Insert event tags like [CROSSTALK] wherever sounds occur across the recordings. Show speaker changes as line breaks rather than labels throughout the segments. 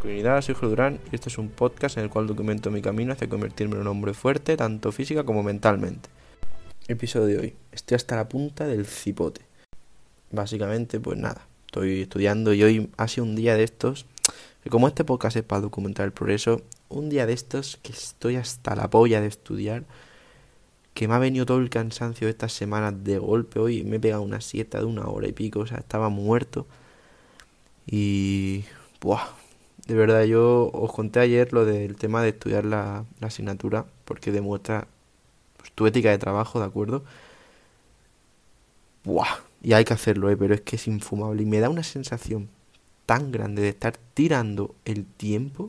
masculinidad, soy Jorge Durán y este es un podcast en el cual documento mi camino hacia convertirme en un hombre fuerte, tanto física como mentalmente. Episodio de hoy. Estoy hasta la punta del cipote. Básicamente, pues nada, estoy estudiando y hoy ha sido un día de estos, que como este podcast es para documentar el progreso, un día de estos que estoy hasta la polla de estudiar, que me ha venido todo el cansancio de estas semanas de golpe hoy, me he pegado una siesta de una hora y pico, o sea, estaba muerto. Y... Buah, de verdad, yo os conté ayer lo del tema de estudiar la, asignatura, porque demuestra pues, tu ética de trabajo, ¿de acuerdo? Buah, y hay que hacerlo, ¿eh? pero es que es infumable. Y me da una sensación tan grande de estar tirando el tiempo.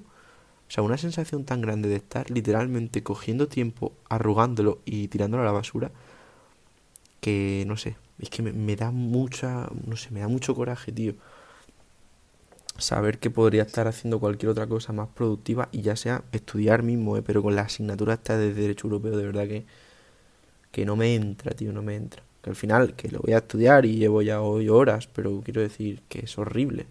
O sea, una sensación tan grande de estar literalmente cogiendo tiempo, arrugándolo y tirándolo a la basura. Que no sé, es que me, me da mucha, no sé, me da mucho coraje, tío saber que podría estar haciendo cualquier otra cosa más productiva y ya sea estudiar mismo, ¿eh? pero con la asignatura esta de Derecho Europeo, de verdad que, que no me entra, tío, no me entra. Que al final, que lo voy a estudiar y llevo ya hoy horas, pero quiero decir que es horrible.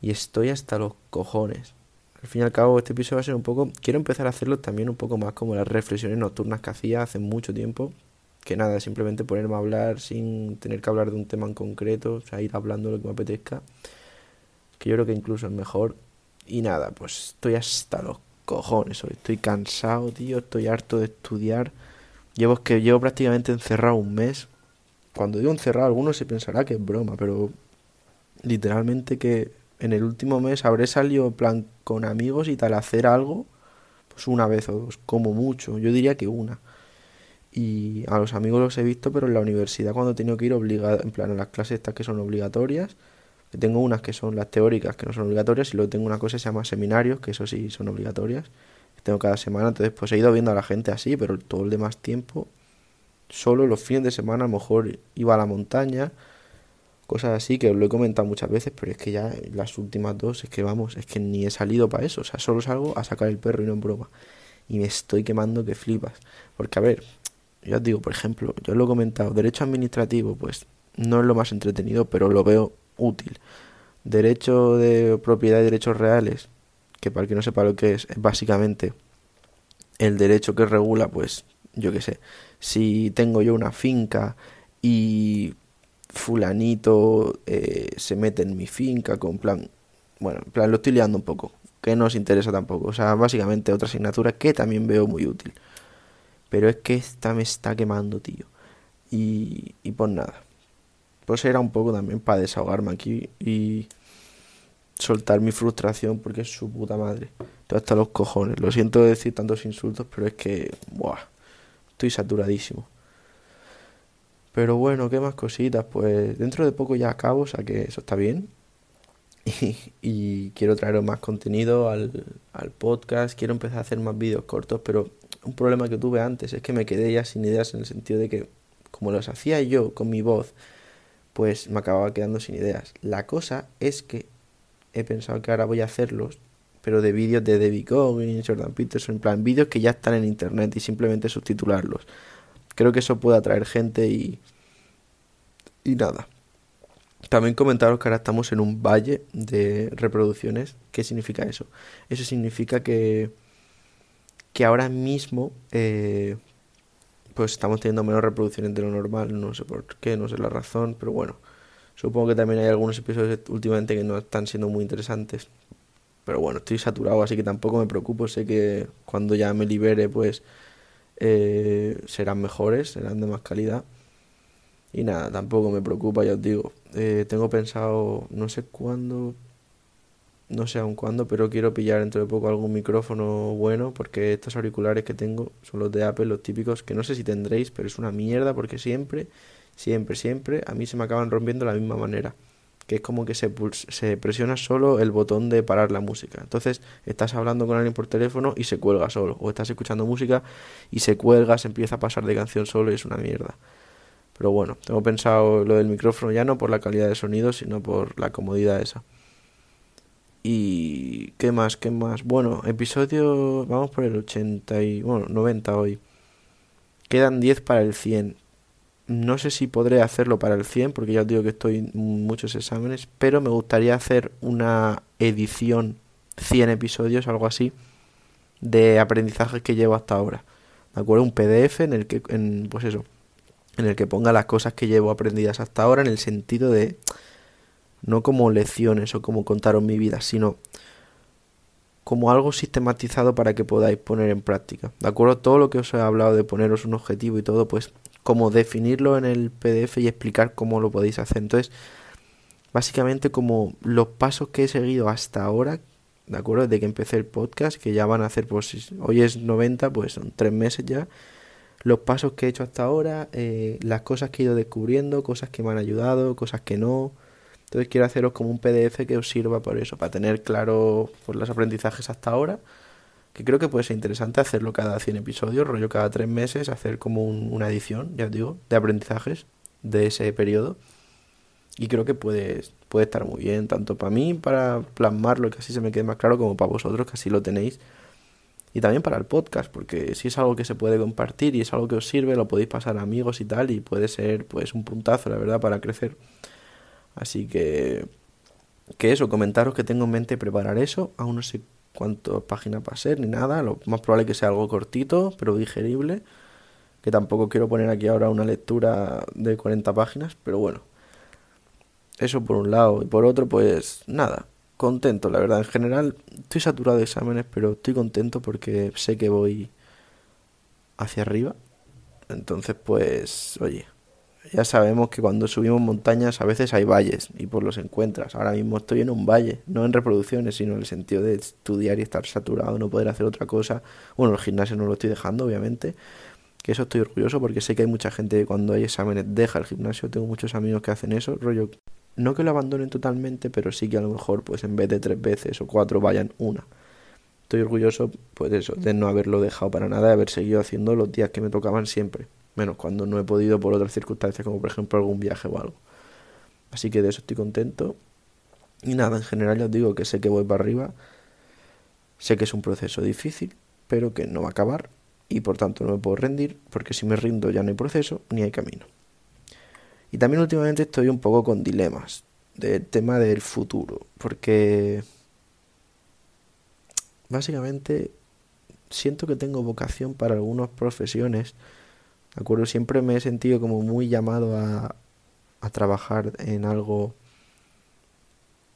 Y estoy hasta los cojones. Al fin y al cabo, este episodio va a ser un poco. Quiero empezar a hacerlo también un poco más como las reflexiones nocturnas que hacía hace mucho tiempo. Que nada, simplemente ponerme a hablar sin tener que hablar de un tema en concreto, o sea, ir hablando lo que me apetezca yo creo que incluso es mejor. Y nada, pues estoy hasta los cojones hoy. Estoy cansado, tío. Estoy harto de estudiar. Llevo, que llevo prácticamente encerrado un mes. Cuando digo encerrado, alguno se pensará que es broma, pero literalmente que en el último mes habré salido plan con amigos y tal hacer algo, pues una vez o dos, como mucho. Yo diría que una. Y a los amigos los he visto, pero en la universidad cuando he tenido que ir obligado, en plan a las clases estas que son obligatorias, tengo unas que son las teóricas, que no son obligatorias, y luego tengo una cosa que se llama seminarios, que eso sí son obligatorias. Que tengo cada semana, entonces pues he ido viendo a la gente así, pero todo el demás tiempo, solo los fines de semana a lo mejor iba a la montaña, cosas así que lo he comentado muchas veces, pero es que ya las últimas dos es que vamos, es que ni he salido para eso, o sea, solo salgo a sacar el perro y no en broma. Y me estoy quemando que flipas. Porque a ver, yo os digo, por ejemplo, yo os lo he comentado, derecho administrativo, pues no es lo más entretenido, pero lo veo útil. Derecho de propiedad y derechos reales, que para el que no sepa lo que es, es básicamente el derecho que regula, pues, yo qué sé, si tengo yo una finca y fulanito eh, se mete en mi finca con plan, bueno, en plan lo estoy liando un poco, que no os interesa tampoco, o sea, básicamente otra asignatura que también veo muy útil. Pero es que esta me está quemando, tío. Y, y pues nada pues era un poco también para desahogarme aquí y soltar mi frustración porque es su puta madre. Estoy hasta los cojones. Lo siento decir tantos insultos, pero es que, buah, estoy saturadísimo. Pero bueno, ¿qué más cositas? Pues dentro de poco ya acabo, o sea que eso está bien. [LAUGHS] Y, quiero traeros más contenido al, al podcast. Quiero empezar a hacer más vídeos cortos, pero un problema que tuve antes es que me quedé ya sin ideas en el sentido de que, como los hacía yo con mi voz, pues me acababa quedando sin ideas. La cosa es que he pensado que ahora voy a hacerlos, pero de vídeos de David Goggins, Jordan Peterson, en plan vídeos que ya están en internet y simplemente subtitularlos. Creo que eso puede atraer gente y. Y nada. También comentaros que ahora estamos en un valle de reproducciones. ¿Qué significa eso? Eso significa que. que ahora mismo. Eh, pues estamos teniendo menos reproducciones de lo normal, no sé por qué, no sé la razón, pero bueno, supongo que también hay algunos episodios últimamente que no están siendo muy interesantes, pero bueno, estoy saturado, así que tampoco me preocupo, sé que cuando ya me libere, pues eh, serán mejores, serán de más calidad. Y nada, tampoco me preocupa, ya os digo. Eh, tengo pensado, no sé cuándo, no sé aún cuándo, pero quiero pillar dentro de poco algún micrófono bueno, porque estos auriculares que tengo son los de Apple, los típicos, que no sé si tendréis, pero es una mierda porque siempre, siempre, siempre a mí se me acaban rompiendo de la misma manera. Que es como que se, se presiona solo el botón de parar la música. Entonces estás hablando con alguien por teléfono y se cuelga solo. O estás escuchando música y se cuelga, se empieza a pasar de canción solo y es una mierda. Pero bueno, tengo pensado lo del micrófono ya no por la calidad de sonido, sino por la comodidad esa. Y qué más, qué más. Bueno, episodio, vamos por el 80 y bueno, 90 hoy. Quedan 10 para el 100. No sé si podré hacerlo para el 100 porque ya os digo que estoy en muchos exámenes, pero me gustaría hacer una edición 100 episodios, algo así, de aprendizajes que llevo hasta ahora. ¿De acuerdo? Un PDF en el que, en, pues eso, en el que ponga las cosas que llevo aprendidas hasta ahora en el sentido de no como lecciones o como contaros mi vida, sino como algo sistematizado para que podáis poner en práctica. ¿De acuerdo? Todo lo que os he hablado de poneros un objetivo y todo, pues como definirlo en el PDF y explicar cómo lo podéis hacer. Entonces, básicamente como los pasos que he seguido hasta ahora, ¿de acuerdo? Desde que empecé el podcast, que ya van a hacer, pues hoy es 90, pues son tres meses ya. Los pasos que he hecho hasta ahora, eh, las cosas que he ido descubriendo, cosas que me han ayudado, cosas que no. Entonces quiero haceros como un PDF que os sirva por eso, para tener claro los aprendizajes hasta ahora. Que creo que puede ser interesante hacerlo cada 100 episodios, rollo cada 3 meses, hacer como una edición, ya os digo, de aprendizajes de ese periodo. Y creo que puede, puede estar muy bien, tanto para mí, para plasmarlo que así se me quede más claro, como para vosotros, que así lo tenéis. Y también para el podcast, porque si es algo que se puede compartir y es algo que os sirve, lo podéis pasar a amigos y tal, y puede ser pues un puntazo, la verdad, para crecer. Así que, que eso, comentaros que tengo en mente preparar eso. Aún no sé cuántas páginas va a ser ni nada. Lo más probable es que sea algo cortito, pero digerible. Que tampoco quiero poner aquí ahora una lectura de 40 páginas, pero bueno. Eso por un lado. Y por otro, pues nada, contento, la verdad. En general, estoy saturado de exámenes, pero estoy contento porque sé que voy hacia arriba. Entonces, pues, oye, ya sabemos que cuando subimos montañas a veces hay valles y pues los encuentras. Ahora mismo estoy en un valle, no en reproducciones, sino en el sentido de estudiar y estar saturado, no poder hacer otra cosa. Bueno, el gimnasio no lo estoy dejando, obviamente. Que eso estoy orgulloso porque sé que hay mucha gente que cuando hay exámenes deja el gimnasio. Tengo muchos amigos que hacen eso, rollo. No que lo abandonen totalmente, pero sí que a lo mejor pues en vez de tres veces o cuatro vayan una. Estoy orgulloso pues eso, de no haberlo dejado para nada, de haber seguido haciendo los días que me tocaban siempre menos cuando no he podido por otras circunstancias, como por ejemplo algún viaje o algo. Así que de eso estoy contento. Y nada, en general ya os digo que sé que voy para arriba, sé que es un proceso difícil, pero que no va a acabar y por tanto no me puedo rendir, porque si me rindo ya no hay proceso ni hay camino. Y también últimamente estoy un poco con dilemas del tema del futuro, porque básicamente siento que tengo vocación para algunas profesiones acuerdo? Siempre me he sentido como muy llamado a, a trabajar en algo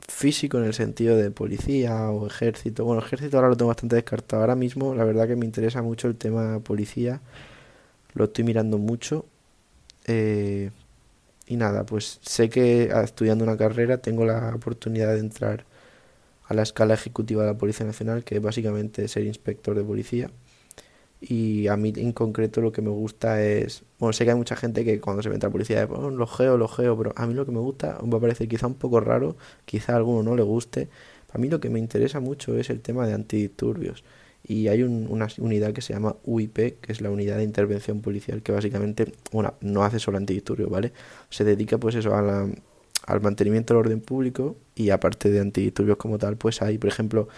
físico en el sentido de policía o ejército. Bueno, ejército ahora lo tengo bastante descartado. Ahora mismo la verdad que me interesa mucho el tema policía. Lo estoy mirando mucho. Eh, y nada, pues sé que ah, estudiando una carrera tengo la oportunidad de entrar a la escala ejecutiva de la Policía Nacional, que es básicamente ser inspector de policía. Y a mí en concreto lo que me gusta es, bueno, sé que hay mucha gente que cuando se mete a la policía, oh, lo geo, lo geo, pero a mí lo que me gusta, va a parecer quizá un poco raro, quizá a alguno no le guste, a mí lo que me interesa mucho es el tema de antidisturbios. Y hay una unidad que se llama UIP, que es la unidad de intervención policial, que básicamente, bueno, no hace solo antidisturbios, ¿vale? Se dedica pues eso a al mantenimiento del orden público y aparte de antidisturbios como tal, pues hay, por ejemplo,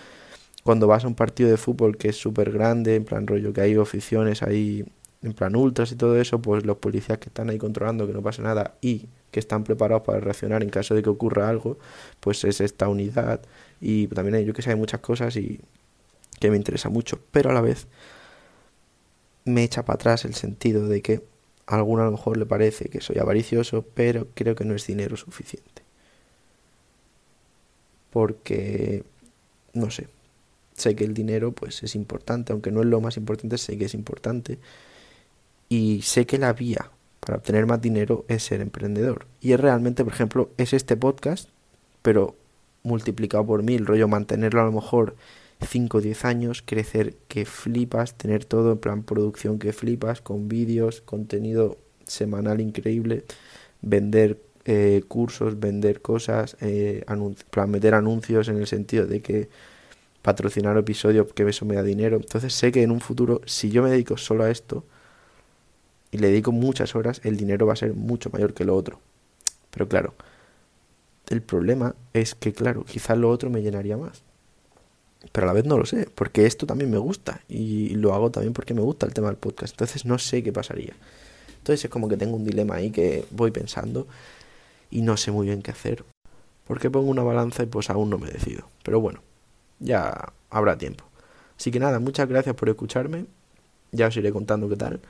cuando vas a un partido de fútbol que es súper grande, en plan rollo que hay aficiones ahí, en plan ultras y todo eso, pues los policías que están ahí controlando que no pase nada y que están preparados para reaccionar en caso de que ocurra algo, pues es esta unidad y también hay, yo que sé, hay muchas cosas y que me interesa mucho, pero a la vez me echa para atrás el sentido de que a alguno a lo mejor le parece que soy avaricioso, pero creo que no es dinero suficiente. Porque, no sé, sé que el dinero pues es importante, aunque no es lo más importante, sé que es importante. Y sé que la vía para obtener más dinero es ser emprendedor. Y es realmente, por ejemplo, es este podcast, pero multiplicado por mil, rollo mantenerlo a lo mejor 5 o 10 años, crecer que flipas, tener todo en plan producción que flipas, con vídeos, contenido semanal increíble, vender eh, cursos, vender cosas, eh, plan, meter anuncios en el sentido de que patrocinar episodios que eso me da dinero. Entonces sé que en un futuro, si yo me dedico solo a esto y le dedico muchas horas, el dinero va a ser mucho mayor que lo otro. Pero claro, el problema es que, claro, quizás lo otro me llenaría más. Pero a la vez no lo sé, porque esto también me gusta y lo hago también porque me gusta el tema del podcast. Entonces no sé qué pasaría. Entonces es como que tengo un dilema ahí que voy pensando y no sé muy bien qué hacer. Porque pongo una balanza y pues aún no me decido. Pero bueno, ya habrá tiempo. Así que nada, muchas gracias por escucharme. Ya os iré contando qué tal.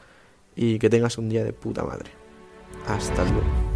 Y que tengas un día de puta madre. Hasta luego.